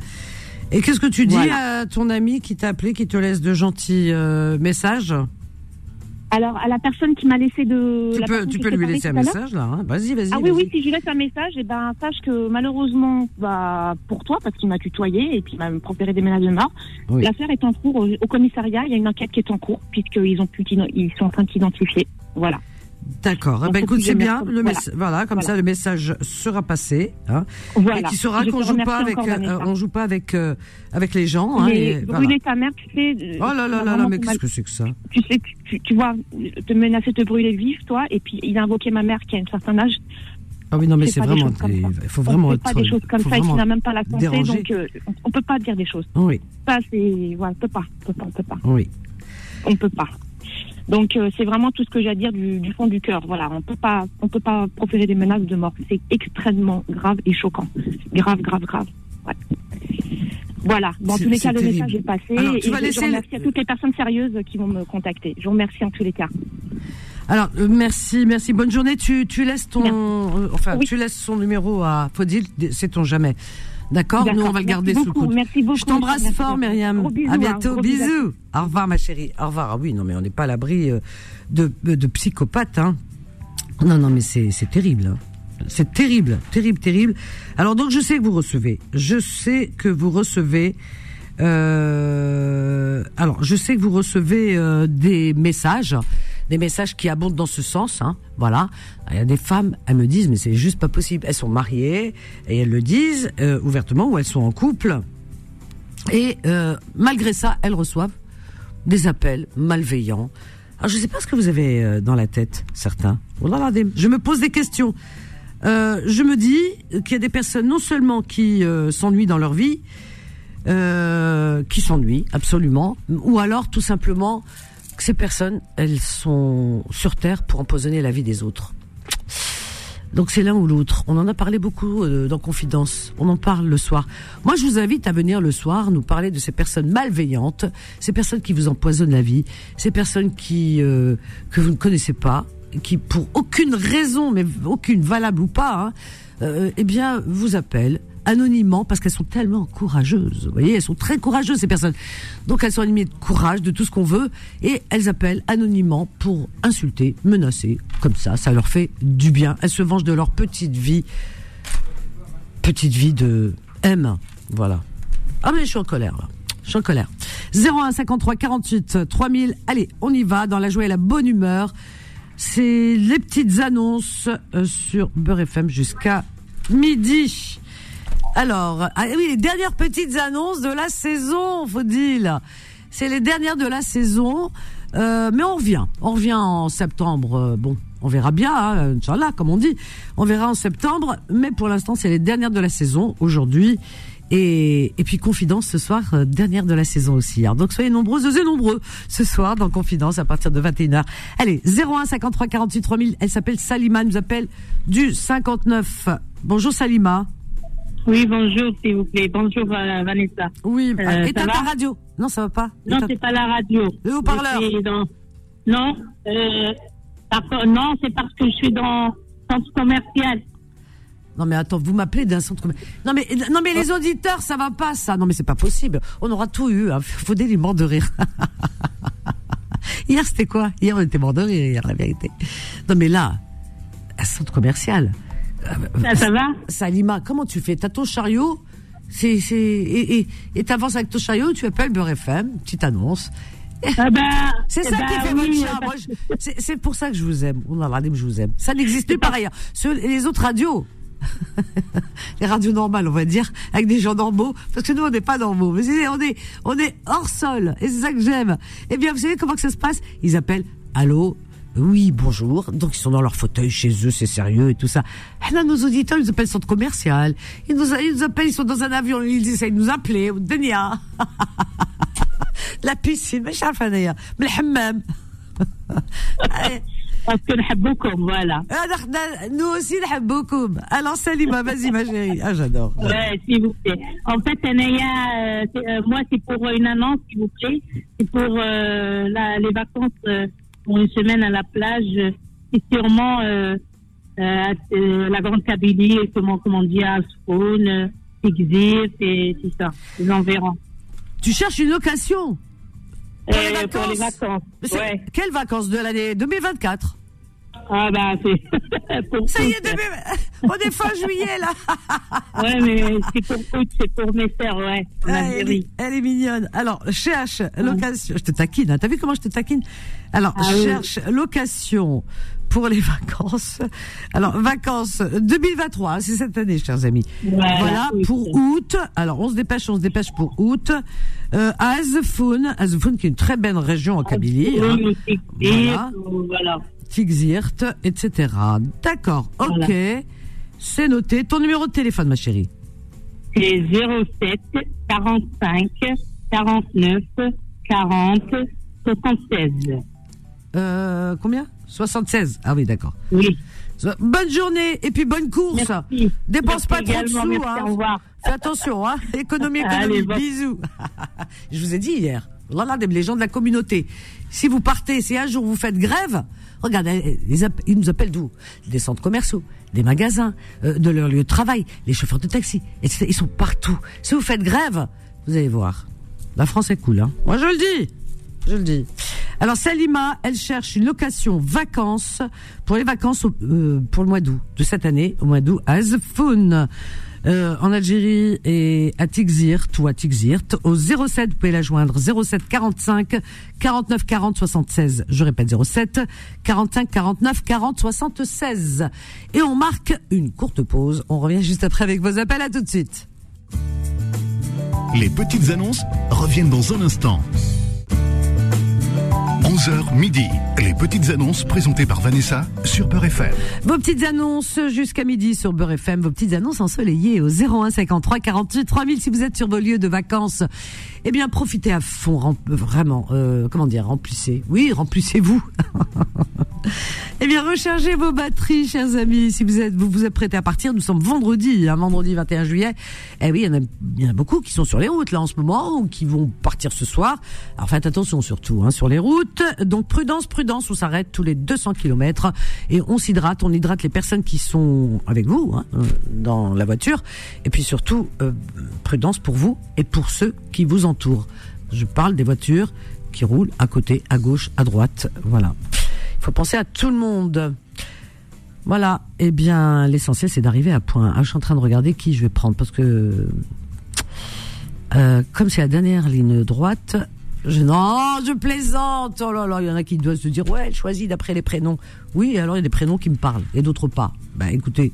Et qu'est-ce que tu dis à ton ami qui t'a appelé, qui te laisse de gentils euh, messages? Alors, à la personne qui m'a laissé de. Tu peux, tu peux lui laisser un message, là. Hein. vas-y, vas-y. Ah oui, oui, si je lui laisse un message, eh ben, sache que malheureusement, bah, pour toi, parce qu'il m'a tutoyé et puis il m'a proféré des menaces de mort, l'affaire est en cours au, au, commissariat. Il y a une enquête qui est en cours, puisqu'ils ont pu, ils sont en train de s'identifier. Voilà. D'accord. Eh ben, écoute, c'est bien. Le voilà. voilà, comme ça, le message sera passé. Hein, voilà. Et tu sauras qu'on joue pas avec, euh, on joue pas avec, euh, avec les gens. Hein, et, brûler ta mère, tu sais. Euh, oh là là là là, mais qu'est-ce que c'est que ça? Tu sais, tu, tu, vois, te menacer de te brûler vif, toi, et puis il a invoqué ma mère qui a un certain âge. Ah oui, non, mais c'est vraiment. Il faut vraiment on pas des choses comme ça, et qui n'a même pas la santé, donc euh, on peut pas dire des choses. Oui. Ça, c'est. Voilà, on peut pas. On peut pas. On peut pas. Oui. On peut pas. Donc euh, c'est vraiment tout ce que j'ai à dire du, du fond du cœur. Voilà, on peut pas, on peut pas proférer des menaces de mort. C'est extrêmement grave et choquant. Grave, grave, grave. Ouais. Voilà. Dans tous les cas, le message est passé. Alors, tu et vas je, laisser je remercie à toutes les personnes sérieuses qui vont me contacter. Je vous remercie en tous les cas. Alors euh, merci, merci. Bonne journée. Tu, tu laisses ton, euh, enfin, oui. tu laisses son numéro à Faudil. Sait-on jamais. D'accord Nous, on va le garder sous le coude. Merci beaucoup. Je t'embrasse fort, Myriam. Bisous, à bientôt. Hein, bisous. Au revoir, ma chérie. Au revoir. Ah oui, non, mais on n'est pas à l'abri euh, de, de psychopathes. Hein. Non, non, mais c'est terrible. Hein. C'est terrible, terrible, terrible. Alors donc, je sais que vous recevez. Je sais que vous recevez. Euh, alors, je sais que vous recevez euh, des messages des messages qui abondent dans ce sens. Hein, voilà. Il y a des femmes, elles me disent, mais c'est juste pas possible. Elles sont mariées et elles le disent euh, ouvertement ou elles sont en couple. Et euh, malgré ça, elles reçoivent des appels malveillants. Alors je sais pas ce que vous avez euh, dans la tête, certains. Oh. Je me pose des questions. Euh, je me dis qu'il y a des personnes non seulement qui euh, s'ennuient dans leur vie, qui s'ennuient absolument, ou alors tout simplement ces personnes, elles sont sur Terre pour empoisonner la vie des autres. Donc c'est l'un ou l'autre. On en a parlé beaucoup euh, dans Confidence. On en parle le soir. Moi, je vous invite à venir le soir nous parler de ces personnes malveillantes, ces personnes qui vous empoisonnent la vie, ces personnes qui euh, que vous ne connaissez pas, qui pour aucune raison, mais aucune valable ou pas, hein, euh, eh bien, vous appellent anonymement parce qu'elles sont tellement courageuses. Vous voyez, elles sont très courageuses ces personnes. Donc elles sont animées de courage, de tout ce qu'on veut, et elles appellent anonymement pour insulter, menacer, comme ça, ça leur fait du bien. Elles se vengent de leur petite vie, petite vie de M. Voilà. Ah mais je suis en colère là. Je suis en colère. 01 53 48 3000. Allez, on y va dans la joie et la bonne humeur. C'est les petites annonces euh, sur Beurre FM jusqu'à midi. Alors, ah oui, les dernières petites annonces de la saison, faut dire. C'est les dernières de la saison, euh, mais on revient. On revient en septembre. Euh, bon, on verra bien, hein, Inch'Allah, comme on dit. On verra en septembre, mais pour l'instant, c'est les dernières de la saison aujourd'hui. Et, et puis Confidence ce soir, euh, dernière de la saison aussi. Alors, donc soyez nombreuses et nombreux ce soir dans Confidence à partir de 21h. Allez, 01 53 48 3000. Elle s'appelle Salima, nous appelle du 59. Bonjour Salima. Oui, bonjour, s'il vous plaît. Bonjour, euh, Vanessa. Oui, euh, éteins ta radio. Non, ça va pas. Non, c'est pas la radio. Le haut-parleur. Non, euh, non, c'est parce que je suis dans centre commercial. Non mais attends, vous m'appelez d'un centre commercial. Non mais non mais les auditeurs, ça va pas ça. Non mais c'est pas possible. On aura tout eu. Hein. Faut des morts de rire. hier c'était quoi? Hier on était mort de rire. Hier la vérité. Non mais là, un centre commercial. Ça, ça va? Salima, comment tu fais? T'as ton chariot? C'est, c'est, et, et, t'avances avec ton chariot, tu appelles Beurre FM, petite annonce. Ah bah, c'est ça bah qui fait oui, votre c'est, c'est pour ça que je vous aime. On a que je vous aime. Ça n'existe pas ailleurs. les autres radios, les radios normales, on va dire, avec des gens normaux, parce que nous on n'est pas normaux, on est, on est hors sol, et c'est ça que j'aime. Eh bien, vous savez comment que ça se passe? Ils appellent, allô, oui, bonjour. Donc ils sont dans leur fauteuil chez eux, c'est sérieux et tout ça. Et là, nos auditeurs, ils nous appellent centre commercial. Ils nous, ils nous appellent, ils sont dans un avion, ils essayent de nous appeler. Denia. La piscine, mais chaque d'ailleurs. Mais le hammam. Parce que nous voilà. Ah, nous aussi, nous Alors, Salima, vas-y, ma chérie. Ah, j'adore. Ouais, s'il vous plaît. En fait, Anaya, euh, euh, moi, c'est pour une annonce, s'il vous plaît. C'est pour euh, la, les vacances pour une semaine à la plage, c'est sûrement euh, euh, la Grande Kabylie, comment, comment dire, Asphone, Exir, c'est ça, les environs. Tu cherches une location? Pour, les, vacances. Pour les vacances. Ouais. Quelles vacances de l'année? 2024 ah bah c'est Ça y est, on est fin juillet là. ouais mais c'est pour c'est pour mes sœurs, ouais. Ah, elle, est, elle, est, mignonne. Alors cherche location. Je te taquine. Hein. T'as vu comment je te taquine? Alors ah cherche location pour les vacances. Alors vacances 2023, c'est cette année, chers amis. voilà pour août. Alors on se dépêche, on se dépêche pour août. Euh, Azfoun qui est une très belle région en Kabylie. Hein. Voilà. voilà. Tixirt, etc. D'accord, ok. C'est noté. Ton numéro de téléphone, ma chérie? C'est 07 45 49 40 76. Euh, combien? 76. Ah oui, d'accord. Oui. Bonne journée et puis bonne course. Merci. Dépense pas trop de sous. Merci, hein. Fais attention, hein. Économie, économie. Bisous. Je vous ai dit hier. Là, les gens de la communauté. Si vous partez, si un jour vous faites grève, Regardez, ils nous appellent d'où? Des centres commerciaux, des magasins, euh, de leur lieu de travail, les chauffeurs de taxi, etc. Ils sont partout. Si vous faites grève, vous allez voir. La France est cool, hein. Moi, je le dis. Je le dis. Alors Salima, elle cherche une location vacances pour les vacances euh, pour le mois d'août de cette année, au mois d'août à Zfoun. Euh, en Algérie et à Tixirt ou à Tixirt au 07 vous pouvez la joindre 07 45 49 40 76 je répète 07 45 49 40 76 et on marque une courte pause. On revient juste après avec vos appels. À tout de suite. Les petites annonces reviennent dans un instant 11h midi. Les petites annonces présentées par Vanessa sur Beurre FM. Vos petites annonces jusqu'à midi sur Beurre FM. Vos petites annonces ensoleillées au 01 53 48 3000 si vous êtes sur vos lieux de vacances. Eh bien, profitez à fond, vraiment. Euh, comment dire, remplissez. Oui, remplissez-vous. eh bien, rechargez vos batteries, chers amis. Si vous êtes, vous vous apprêtez à partir, nous sommes vendredi, hein, vendredi 21 juillet. Eh oui, il y, en a, beaucoup qui sont sur les routes là en ce moment ou qui vont partir ce soir. Alors faites attention surtout hein, sur les routes. Donc prudence, prudence, on s'arrête tous les 200 km et on s'hydrate. On hydrate les personnes qui sont avec vous hein, dans la voiture. Et puis surtout, euh, prudence pour vous et pour ceux qui vous entourent. Je parle des voitures qui roulent à côté, à gauche, à droite. Voilà. Il faut penser à tout le monde. Voilà. Eh bien, l'essentiel, c'est d'arriver à point. Ah, je suis en train de regarder qui je vais prendre parce que, euh, comme c'est la dernière ligne droite, je, non, je plaisante. Oh là là, il y en a qui doivent se dire, ouais, choisis d'après les prénoms. Oui, alors il y a des prénoms qui me parlent et d'autres pas. Ben, écoutez,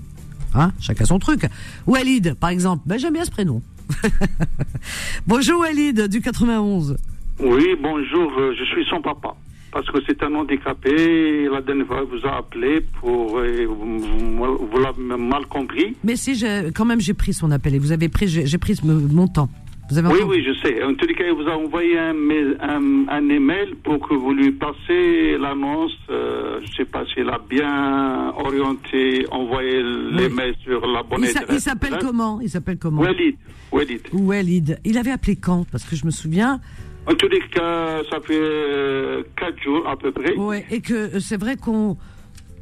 hein, chacun son truc. Walid, par exemple, ben, j'aime bien ce prénom. bonjour Walid, du 91. Oui, bonjour, euh, je suis son papa. Parce que c'est un handicapé, la dernière fois, vous a appelé pour. Euh, vous, l'avez mal compris. Mais si, quand même, j'ai pris son appel et vous avez pris, j'ai pris mon temps oui, oui, je sais. En tous les cas, il vous a envoyé un, un, un email pour que vous lui passiez l'annonce. Euh, je ne sais pas s'il a bien orienté, envoyé l'email sur la bonne adresse. Il s'appelle comment? Il s'appelle comment? Walid. Walid. Walid. Il avait appelé quand Parce que je me souviens. En tous les cas, ça fait euh, quatre jours à peu près. Oui, et que euh, c'est vrai qu'on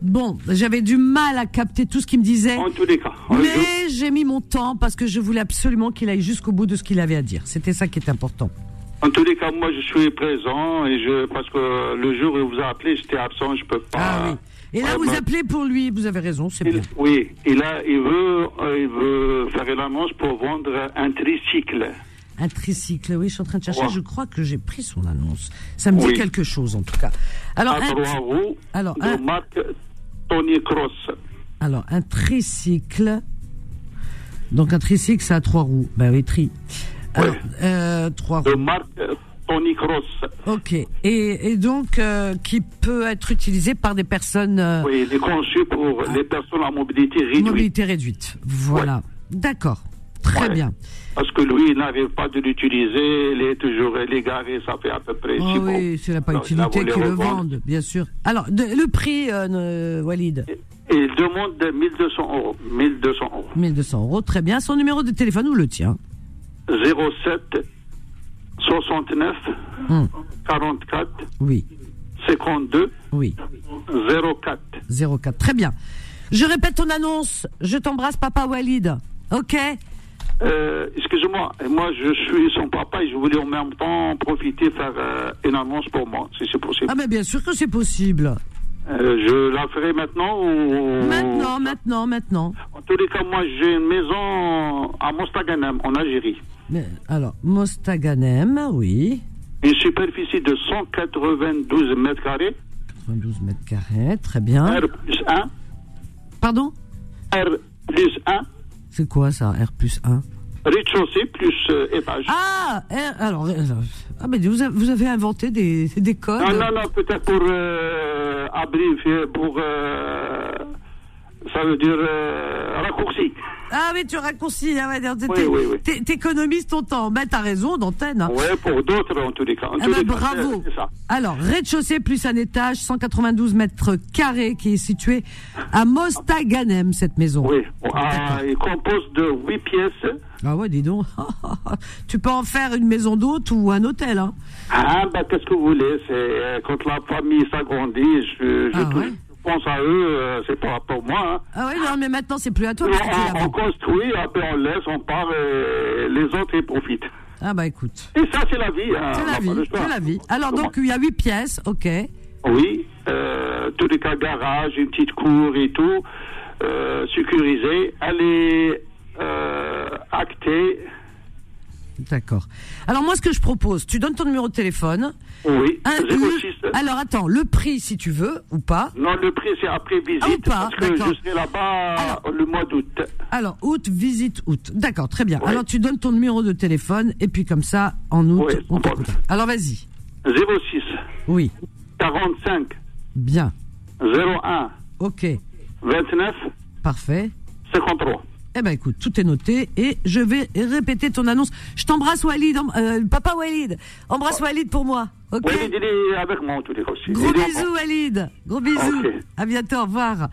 Bon, j'avais du mal à capter tout ce qu'il me disait. En tous les cas. Mais j'ai mis mon temps parce que je voulais absolument qu'il aille jusqu'au bout de ce qu'il avait à dire. C'était ça qui est important. En tous les cas, moi, je suis présent et je parce que le jour où il vous a appelé, j'étais absent, je peux pas. Ah oui. Et là, vous appelez pour lui. Vous avez raison, c'est bien. Oui. Et là, il veut, euh, il veut faire l'annonce pour vendre un tricycle. Un tricycle, oui, je suis en train de chercher. Je crois que j'ai pris son annonce. Ça me dit quelque chose, en tout cas. Alors, un, Alors, de marque Tony Cross. Alors, un tricycle. Donc, un tricycle, ça a trois roues. Ben oui, tri. Alors, euh, trois roues. De marque Tony Cross. Ok. Et, donc, euh, qui peut être utilisé par des personnes. Euh, oui, il est conçu pour les personnes à mobilité réduite. Mobilité réduite. Voilà. D'accord. Très bien. Parce que lui, il n'arrive pas de l'utiliser, il est toujours égaré, ça fait à peu près oh Oui, c'est la pas utilité qui le vendent, bien sûr. Alors, le prix, euh, Walid Il demande 1200 euros. 1200 euros. 1200 euros, très bien. Son numéro de téléphone, où le tient? 07 69 44 oui. 52 oui. 04. 04, très bien. Je répète ton annonce. Je t'embrasse, papa Walid. Ok? Euh, Excusez-moi, moi je suis son papa et je voulais en même temps profiter faire euh, une annonce pour moi, si c'est possible. Ah mais bien sûr que c'est possible. Euh, je la ferai maintenant ou... Maintenant, maintenant, maintenant. En tous les cas, moi j'ai une maison à Mostaganem, en Algérie. Mais, alors, Mostaganem, oui. Une superficie de 192 mètres carrés. 92 mètres carrés, très bien. R plus 1. Pardon? R plus 1. C'est quoi ça, R plus 1 Rez-de-chaussée plus euh, étage. Ah, alors, euh, ah, mais vous, avez, vous avez inventé des, des codes Non, non, non, peut-être pour euh, pour. Euh, ça veut dire raccourci. Ah oui, tu raccourcis. Ah ouais, T'économises ton temps. Ben, t'as raison, d'antenne. Hein. Oui, pour d'autres, en tous les cas. ah ben, bravo. Alors, rez-de-chaussée plus un étage, 192 mètres carrés, qui est situé à Mostaganem, cette maison. Oui, ah, il compose de 8 pièces. Ah ouais, dis donc. tu peux en faire une maison d'hôte ou un hôtel, hein. Ah, ben, qu'est-ce que vous voulez C'est euh, quand la famille s'agrandit, je, je ah, pense à eux, euh, c'est pas pour moi. Hein. Ah oui, non, mais maintenant c'est plus à toi. on, on construit, après on laisse, on part, et les autres ils profitent. Ah bah écoute. Et ça c'est la vie. Hein, c'est la vie, c'est la vie. Alors donc il y a huit pièces, ok. Oui, euh, tous les cas garage, une petite cour et tout, euh, sécurisé. Elle est euh, actée D'accord. Alors moi, ce que je propose, tu donnes ton numéro de téléphone. Oui. alors attends, le prix si tu veux ou pas. Non, le prix c'est après visite ah, ou pas, parce que je serai là-bas le mois d'août. Alors août, visite août. D'accord, très bien. Alors tu donnes ton numéro de téléphone et puis comme ça en août on t'écoute. Alors vas-y. 06. Oui. 45. Bien. 01. Ok. 29. Parfait. 53. Eh ben écoute, tout est noté et je vais répéter ton annonce. Je t'embrasse Walid, euh, papa Walid. Embrasse Walid pour moi. Ok. Walid il est avec moi en tous les cas. Gros bisous Walid. Gros bisous. À bientôt. Au revoir.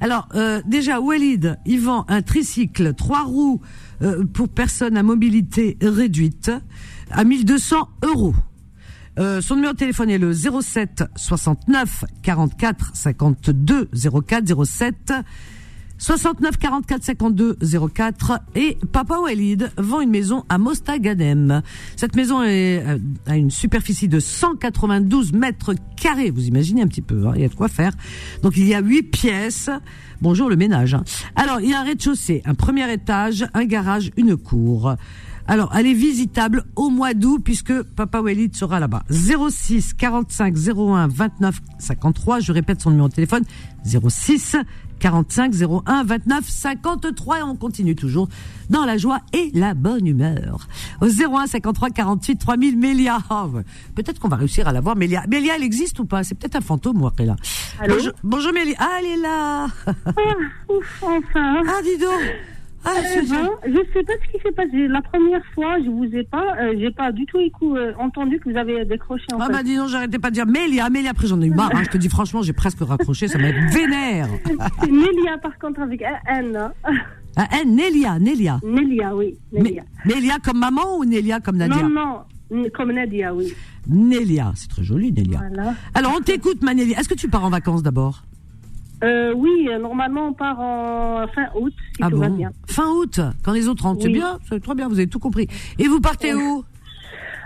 Alors euh, déjà Walid, il vend un tricycle trois roues euh, pour personnes à mobilité réduite à 1200 euros. Euh, son numéro de téléphone est le 07 69 44 52 04 07 69 44 52 04 et Papa Walid vend une maison à Mostaganem. Cette maison est, euh, a une superficie de 192 mètres carrés. Vous imaginez un petit peu, hein, il y a de quoi faire. Donc il y a huit pièces. Bonjour le ménage. Hein. Alors il y a un rez-de-chaussée, un premier étage, un garage, une cour. Alors, elle est visitable au mois d'août puisque Papa Walid sera là-bas. 06 45 01 29 53. Je répète son numéro de téléphone. 06 45 01 29 53 et on continue toujours dans la joie et la bonne humeur. Au 01 53 48 3000 Mélia. Oh, peut-être qu'on va réussir à la voir Mélia. Mélia, elle existe ou pas? C'est peut-être un fantôme, moi, là. Bonjour, bonjour Mélia. Ah, elle est là. Ah, ouf, enfin. Ah, dis donc. Ah, eh ben, je sais pas ce qui s'est passé. La première fois, je vous ai pas, euh, j'ai pas du tout euh, entendu que vous avez décroché. En ah bah dis donc, j'arrêtais pas de dire Mélia, Mélia. Après j'en ai eu marre. Hein, je te dis franchement, j'ai presque raccroché. Ça m'a vénère. Mélia par contre avec N. Un N, Nélia, Nélia. Nélia, oui. Nélia. Nélia comme maman ou Nélia comme Nadia Non, non, comme Nadia, oui. Nélia, c'est très joli, Nélia. Voilà. Alors on t'écoute, Manélia. Est-ce que tu pars en vacances d'abord? Euh, oui, normalement on part en fin août, si ah tout va bien. Fin août, quand les autres rentrent, c'est bien, c'est très bien, vous avez tout compris. Et vous partez où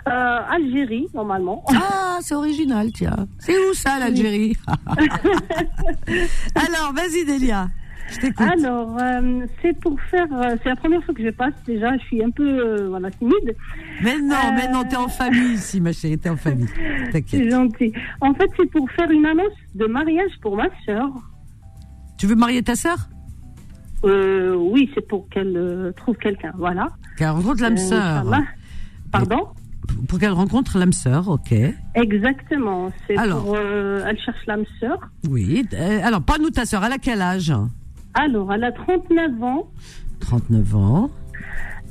euh, Algérie, normalement. Ah, c'est original, tiens. C'est où ça, l'Algérie Alors, vas-y, Delia. Alors, euh, c'est pour faire. Euh, c'est la première fois que je passe. Déjà, je suis un peu euh, voilà timide. Mais non, mais non, t'es en famille ici, ma chérie, t'es en famille. T'inquiète. C'est gentil. En fait, c'est pour faire une annonce de mariage pour ma sœur. Tu veux marier ta sœur? Euh, Oui, c'est pour qu'elle euh, trouve quelqu'un, voilà. Qu'elle rencontre l'âme euh, sœur. Pardon? Pour qu'elle rencontre l'âme sœur, ok. Exactement. C'est pour. elle cherche l'âme sœur. Oui. Alors, pas nous ta sœur. Elle a quel âge? Alors, elle a 39 ans. 39 ans.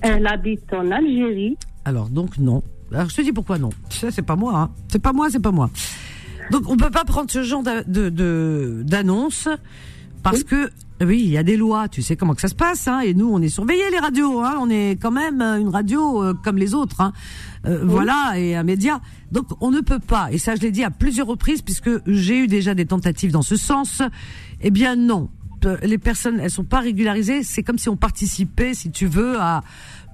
Elle habite en Algérie. Alors, donc, non. Alors, je te dis pourquoi non. Ça, c'est pas moi. Hein. C'est pas moi, c'est pas moi. Donc, on peut pas prendre ce genre d'annonce. De, d'annonce parce que oui, il y a des lois, tu sais comment que ça se passe, hein, et nous on est surveillés les radios, hein, on est quand même euh, une radio euh, comme les autres, hein, euh, voilà, et un média. Donc on ne peut pas, et ça je l'ai dit à plusieurs reprises puisque j'ai eu déjà des tentatives dans ce sens. Eh bien non, les personnes elles sont pas régularisées, c'est comme si on participait, si tu veux, à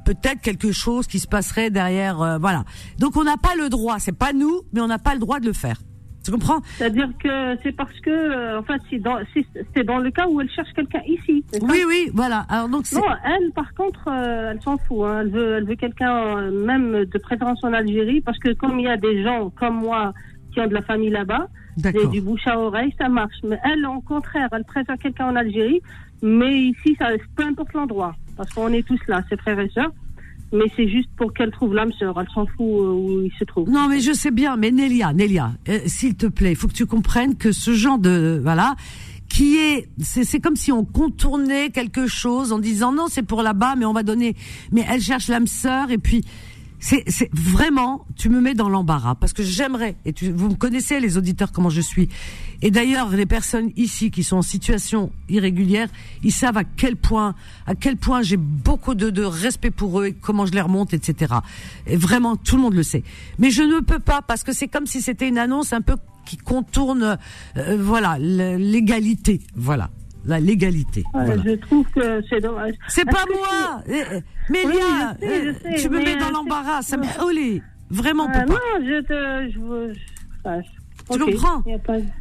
peut-être quelque chose qui se passerait derrière, voilà. Donc on n'a pas le droit, c'est pas nous, mais on n'a pas le droit de le faire. Tu comprends? C'est-à-dire que c'est parce que, euh, enfin, c'est dans, le cas où elle cherche quelqu'un ici. Oui, oui, voilà. Alors donc non, elle, par contre, euh, elle s'en fout. Hein. Elle veut, elle veut quelqu'un euh, même de préférence en Algérie, parce que comme il y a des gens comme moi qui ont de la famille là-bas, et du bouche à oreille, ça marche. Mais elle, au contraire, elle préfère quelqu'un en Algérie, mais ici, ça, peu importe l'endroit, parce qu'on est tous là, ses frères et sœurs mais c'est juste pour qu'elle trouve l'âme sœur. Elle s'en fout euh, où il se trouve. Non, mais je sais bien. Mais Nélia, Nélia, euh, s'il te plaît, il faut que tu comprennes que ce genre de voilà, qui est, c'est comme si on contournait quelque chose en disant non, c'est pour là-bas, mais on va donner. Mais elle cherche l'âme sœur et puis c'est vraiment, tu me mets dans l'embarras parce que j'aimerais. Et tu, vous me connaissez les auditeurs comment je suis. Et d'ailleurs, les personnes ici qui sont en situation irrégulière, ils savent à quel point, à quel point j'ai beaucoup de, de respect pour eux et comment je les remonte, etc. Et vraiment, tout le monde le sait. Mais je ne peux pas parce que c'est comme si c'était une annonce un peu qui contourne, euh, voilà, l'égalité, voilà la légalité. Je trouve que c'est dommage. C'est pas moi eh, eh, Mélia, eh, tu me mets dans l'embarras, ça me Vraiment ah, Non, je te... Je, tu comprends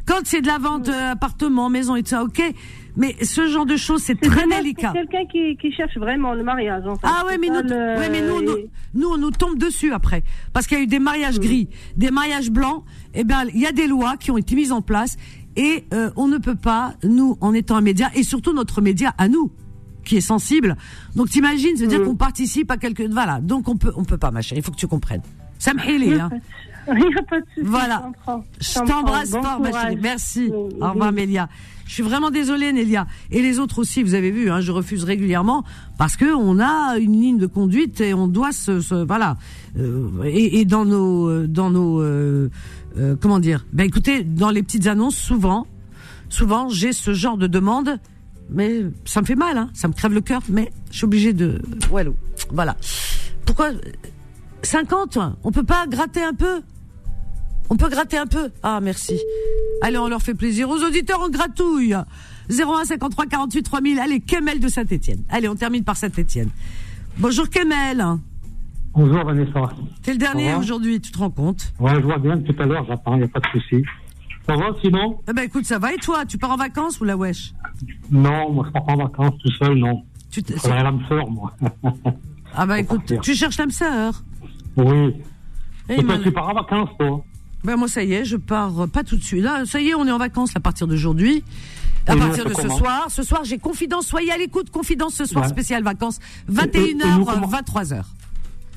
Quand c'est de la vente euh, appartement, maison et tout ça, ok. Mais ce genre de choses, c'est très délicat. C'est quelqu'un qui, qui, cherche vraiment le mariage. En fait. Ah ouais, mais, nous, ouais, mais nous, nous, on nous tombe dessus après, parce qu'il y a eu des mariages gris, des mariages blancs. Eh bien, il y a des lois qui ont été mises en place et euh, on ne peut pas, nous, en étant un média, et surtout notre média à nous, qui est sensible. Donc t'imagines, c'est-à-dire mm. qu'on participe à quelque... Voilà, donc on peut, on peut pas, ma chérie, il faut que tu comprennes. Ça me hein. Il n'y a pas de souci. Voilà. Je t'embrasse fort, ma chérie. Merci. Au revoir, Mélia. Je suis vraiment désolée, Nélia. Et les autres aussi, vous avez vu, hein, je refuse régulièrement parce que on a une ligne de conduite et on doit se, voilà. Euh, et, et, dans nos, dans nos, euh, euh, comment dire? Ben écoutez, dans les petites annonces, souvent, souvent, j'ai ce genre de demande, mais ça me fait mal, hein, ça me crève le cœur, mais je suis obligée de, voilà. Pourquoi 50 On peut pas gratter un peu? On peut gratter un peu? Ah, merci. Allez, on leur fait plaisir. Aux auditeurs, on gratouille. 01 53 48 3000. Allez, Kemel de Saint-Etienne. Allez, on termine par Saint-Etienne. Bonjour Kemel. Bonjour Vanessa. T'es le dernier aujourd'hui, tu te rends compte Ouais, je vois bien tout à l'heure, j'attends, il n'y a pas de souci. Ça va sinon? Eh ben écoute, ça va. Et toi, tu pars en vacances ou la wesh? Non, moi je pars pas en vacances tout seul, non. Tu te... C'est l'âme sœur, moi. ah bah écoute, tu cherches l'âme sœur Oui. Et, toi, tu pars en vacances, toi? Ben moi ça y est, je pars euh, pas tout de suite. Là, ça y est, on est en vacances à partir d'aujourd'hui. À partir de ce soir, ce soir j'ai confidence. Soyez à l'écoute, confidence ce soir spécial vacances, 21h, 23h.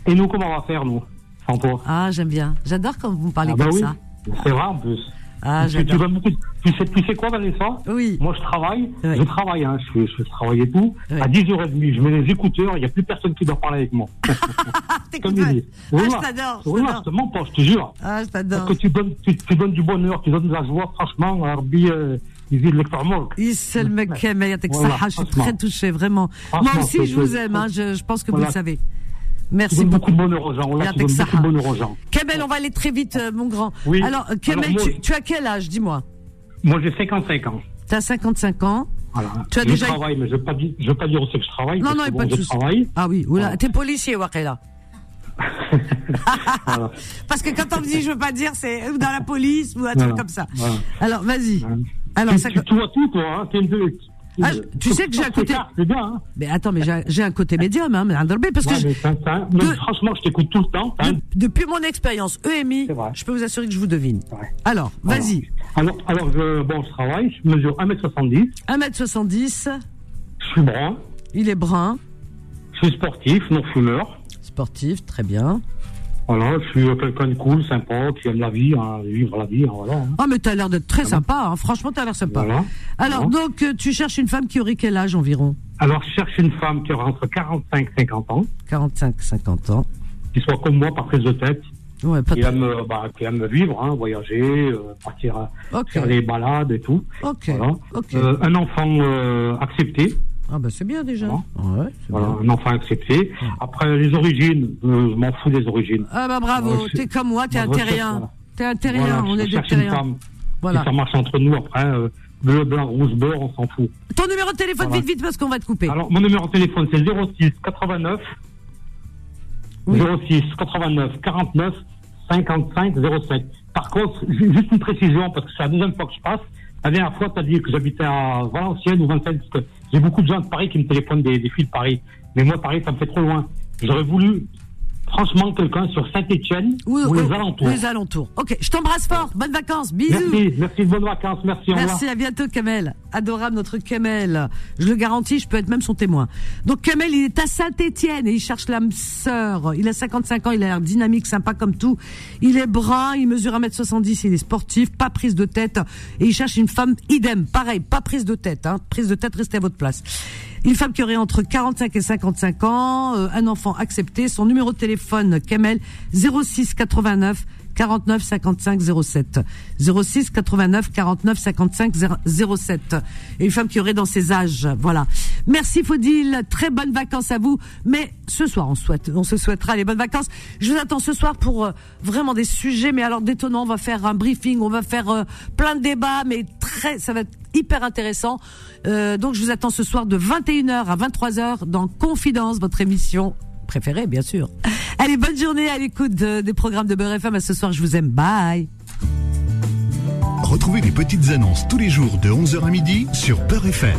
Et nous comment on va faire nous, sans toi Ah j'aime bien, j'adore quand vous me parlez ah, bah comme ça. C'est vrai en plus. Ah, tu, tu, beaucoup, tu, sais, tu sais quoi, Vanessa Oui. Moi, je travaille, je travaille, hein, je, je, travaille et tout. À 10h30, je mets les écouteurs, il n'y a plus personne qui doit parler avec moi. Comme il dit. Ah, je t'adore. Oui, je te mens pas, je te jure. Ah, je t'adore. Parce que tu donnes, tu, tu, donnes du bonheur, tu donnes de la joie, franchement, Arbi, euh, je suis très touché, vraiment. Moi aussi, je vous aime, hein, je, je pense que vous le savez. Merci beaucoup. de bonheur aux gens. Là, tu donnes beaucoup de bonheur aux gens. Kamel, on va aller très vite, euh, mon grand. Oui. Alors, Kamel, tu, as quel âge Dis-moi. Moi, j'ai 55 ans. Tu as 55 ans. Voilà. Tu as je déjà... travaille, mais je ne veux, pas dire, veux pas dire aussi que je travaille. Non, non, il n'y a pas de souci. Ah oui, voilà. Tu es policier, Wakela. Parce que quand on me dit je veux pas dire, c'est dans la police ou un truc comme ça. Alors, vas-y. Alors, tu, ça... tu, vois tout, toi. Hein. Es une, ah, tu sais que j'ai un côté. Hein. Mais attends, mais j'ai un côté médium, hein, parce que. Franchement, je t'écoute tout le temps. Hein. depuis mon expérience EMI, je peux vous assurer que je vous devine. Alors, vas-y. Alors, alors, je, bon, je travaille, je mesure 1m70. 1m70. Je suis brun. Il est brun. Je suis sportif, non fumeur. Sportif, très bien. Voilà, je suis quelqu'un de cool, sympa, qui aime la vie, hein, vivre la vie, hein, voilà. Hein. Ah, mais t'as l'air d'être très sympa, hein, franchement, t'as l'air sympa. Voilà. Alors, donc, euh, tu cherches une femme qui aurait quel âge environ? Alors, je cherche une femme qui aurait entre 45 et 50 ans. 45 50 ans. Qui soit comme moi, par prise de tête. Ouais, pas qui, aime, euh, bah, qui aime vivre, hein, voyager, euh, partir faire des balades et tout. Ok. Voilà. un enfant accepté. Ah bah c'est bien déjà. Ouais, voilà, un enfant accepté. Après les origines, euh, je m'en fous des origines. Ah bah bravo, t'es comme moi, t'es un terrien. T'es un terrien, on est des terriens. Voilà. ça marche entre nous après. Euh, bleu, blanc, rouge, beurre, on s'en fout. Ton numéro de téléphone, vite, vite, parce qu'on va te couper. Alors, mon numéro de téléphone, c'est 06 89 06 89 49 55 07. Par contre, juste une précision, parce que c'est la deuxième fois que je passe. La dernière fois, tu as dit que j'habitais à Valenciennes ou Vincennes, parce que j'ai beaucoup de gens de Paris qui me téléphonent des, des filles de Paris. Mais moi, Paris, ça me fait trop loin. J'aurais voulu franchement quelqu'un sur Saint-Etienne ou, les alentours. Les alentours. Ok, je t'embrasse fort. Bonnes vacances. Bisous. Merci, merci, bonnes vacances. Merci, Merci, à bientôt, Kamel. Adorable, notre Kamel. Je le garantis, je peux être même son témoin. Donc, Kamel, il est à Saint-Etienne et il cherche l'âme sœur. Il a 55 ans, il a l'air dynamique, sympa comme tout. Il est brun, il mesure 1m70, il est sportif, pas prise de tête. Et il cherche une femme idem, pareil, pas prise de tête. Hein. Prise de tête, restez à votre place. Une femme qui aurait entre 45 et 55 ans, euh, un enfant accepté, son numéro de téléphone Kamel 06 89 49 55 07 06 89 49 55 07 et une femme qui aurait dans ses âges voilà. Merci Faudil très bonnes vacances à vous. Mais ce soir on souhaite on se souhaitera les bonnes vacances. Je vous attends ce soir pour euh, vraiment des sujets mais alors détonnants. On va faire un briefing on va faire euh, plein de débats mais très ça va être hyper intéressant. Euh, donc je vous attends ce soir de 21h à 23h dans Confidence votre émission préféré, bien sûr. Allez, bonne journée à l'écoute des programmes de Beurre FM. À ce soir, je vous aime. Bye. Retrouvez les petites annonces tous les jours de 11h à midi sur Beurre FM.